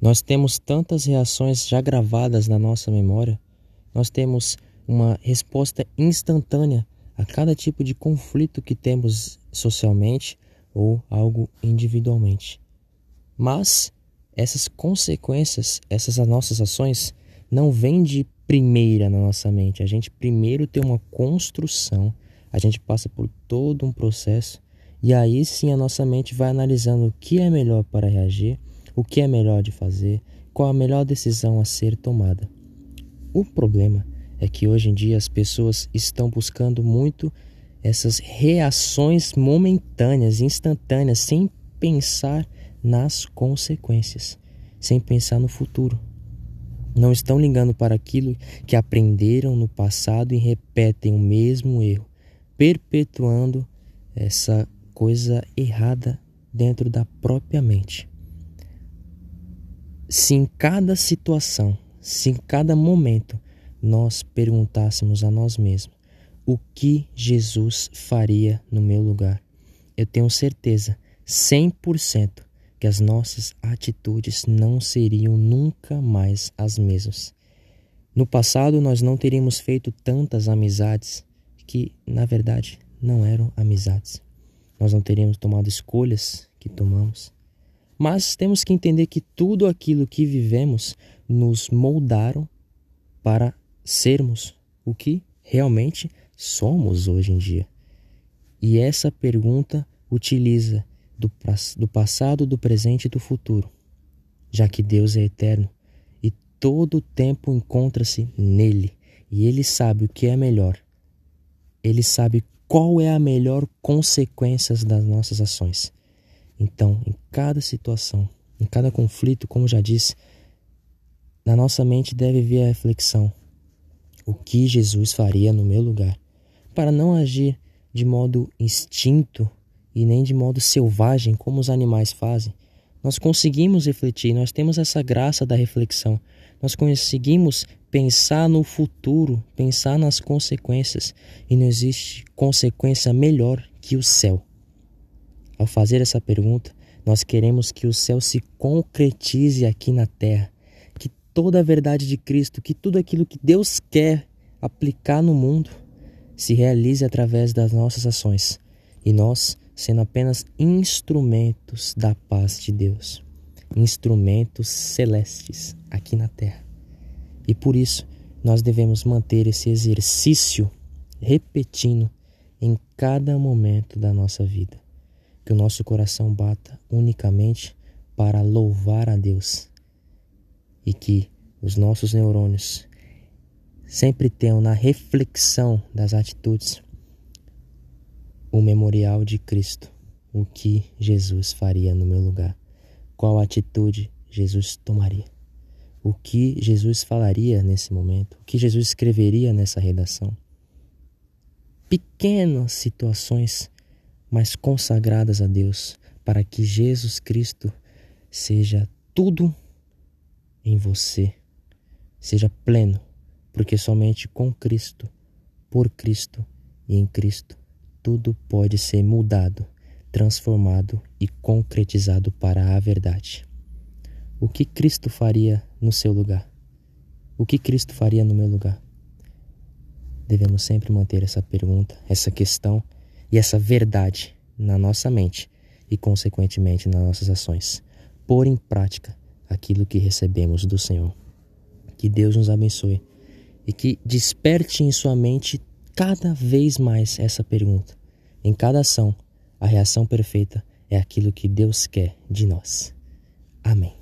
Nós temos tantas reações já gravadas na nossa memória, nós temos uma resposta instantânea a cada tipo de conflito que temos socialmente ou algo individualmente. Mas essas consequências, essas nossas ações, não vêm de primeira na nossa mente. A gente primeiro tem uma construção, a gente passa por todo um processo e aí sim a nossa mente vai analisando o que é melhor para reagir o que é melhor de fazer, qual a melhor decisão a ser tomada. O problema é que hoje em dia as pessoas estão buscando muito essas reações momentâneas, instantâneas, sem pensar nas consequências, sem pensar no futuro. Não estão ligando para aquilo que aprenderam no passado e repetem o mesmo erro, perpetuando essa coisa errada dentro da própria mente se em cada situação, se em cada momento nós perguntássemos a nós mesmos o que Jesus faria no meu lugar, eu tenho certeza, 100%, que as nossas atitudes não seriam nunca mais as mesmas. No passado, nós não teríamos feito tantas amizades que, na verdade, não eram amizades. Nós não teríamos tomado escolhas que tomamos. Mas temos que entender que tudo aquilo que vivemos nos moldaram para sermos o que realmente somos hoje em dia. E essa pergunta utiliza do, do passado, do presente e do futuro, já que Deus é eterno e todo o tempo encontra-se nele e ele sabe o que é melhor. Ele sabe qual é a melhor consequência das nossas ações. Então, em cada situação, em cada conflito, como já disse, na nossa mente deve vir a reflexão: o que Jesus faria no meu lugar? Para não agir de modo instinto e nem de modo selvagem como os animais fazem. Nós conseguimos refletir, nós temos essa graça da reflexão. Nós conseguimos pensar no futuro, pensar nas consequências, e não existe consequência melhor que o céu. Ao fazer essa pergunta, nós queremos que o céu se concretize aqui na terra, que toda a verdade de Cristo, que tudo aquilo que Deus quer aplicar no mundo, se realize através das nossas ações. E nós sendo apenas instrumentos da paz de Deus, instrumentos celestes aqui na terra. E por isso nós devemos manter esse exercício repetindo em cada momento da nossa vida que o nosso coração bata unicamente para louvar a Deus e que os nossos neurônios sempre tenham na reflexão das atitudes o memorial de Cristo, o que Jesus faria no meu lugar, qual atitude Jesus tomaria, o que Jesus falaria nesse momento, o que Jesus escreveria nessa redação. Pequenas situações mas consagradas a Deus, para que Jesus Cristo seja tudo em você, seja pleno, porque somente com Cristo, por Cristo e em Cristo, tudo pode ser mudado, transformado e concretizado para a verdade. O que Cristo faria no seu lugar? O que Cristo faria no meu lugar? Devemos sempre manter essa pergunta, essa questão e essa verdade na nossa mente e, consequentemente, nas nossas ações. Pôr em prática aquilo que recebemos do Senhor. Que Deus nos abençoe e que desperte em sua mente cada vez mais essa pergunta. Em cada ação, a reação perfeita é aquilo que Deus quer de nós. Amém.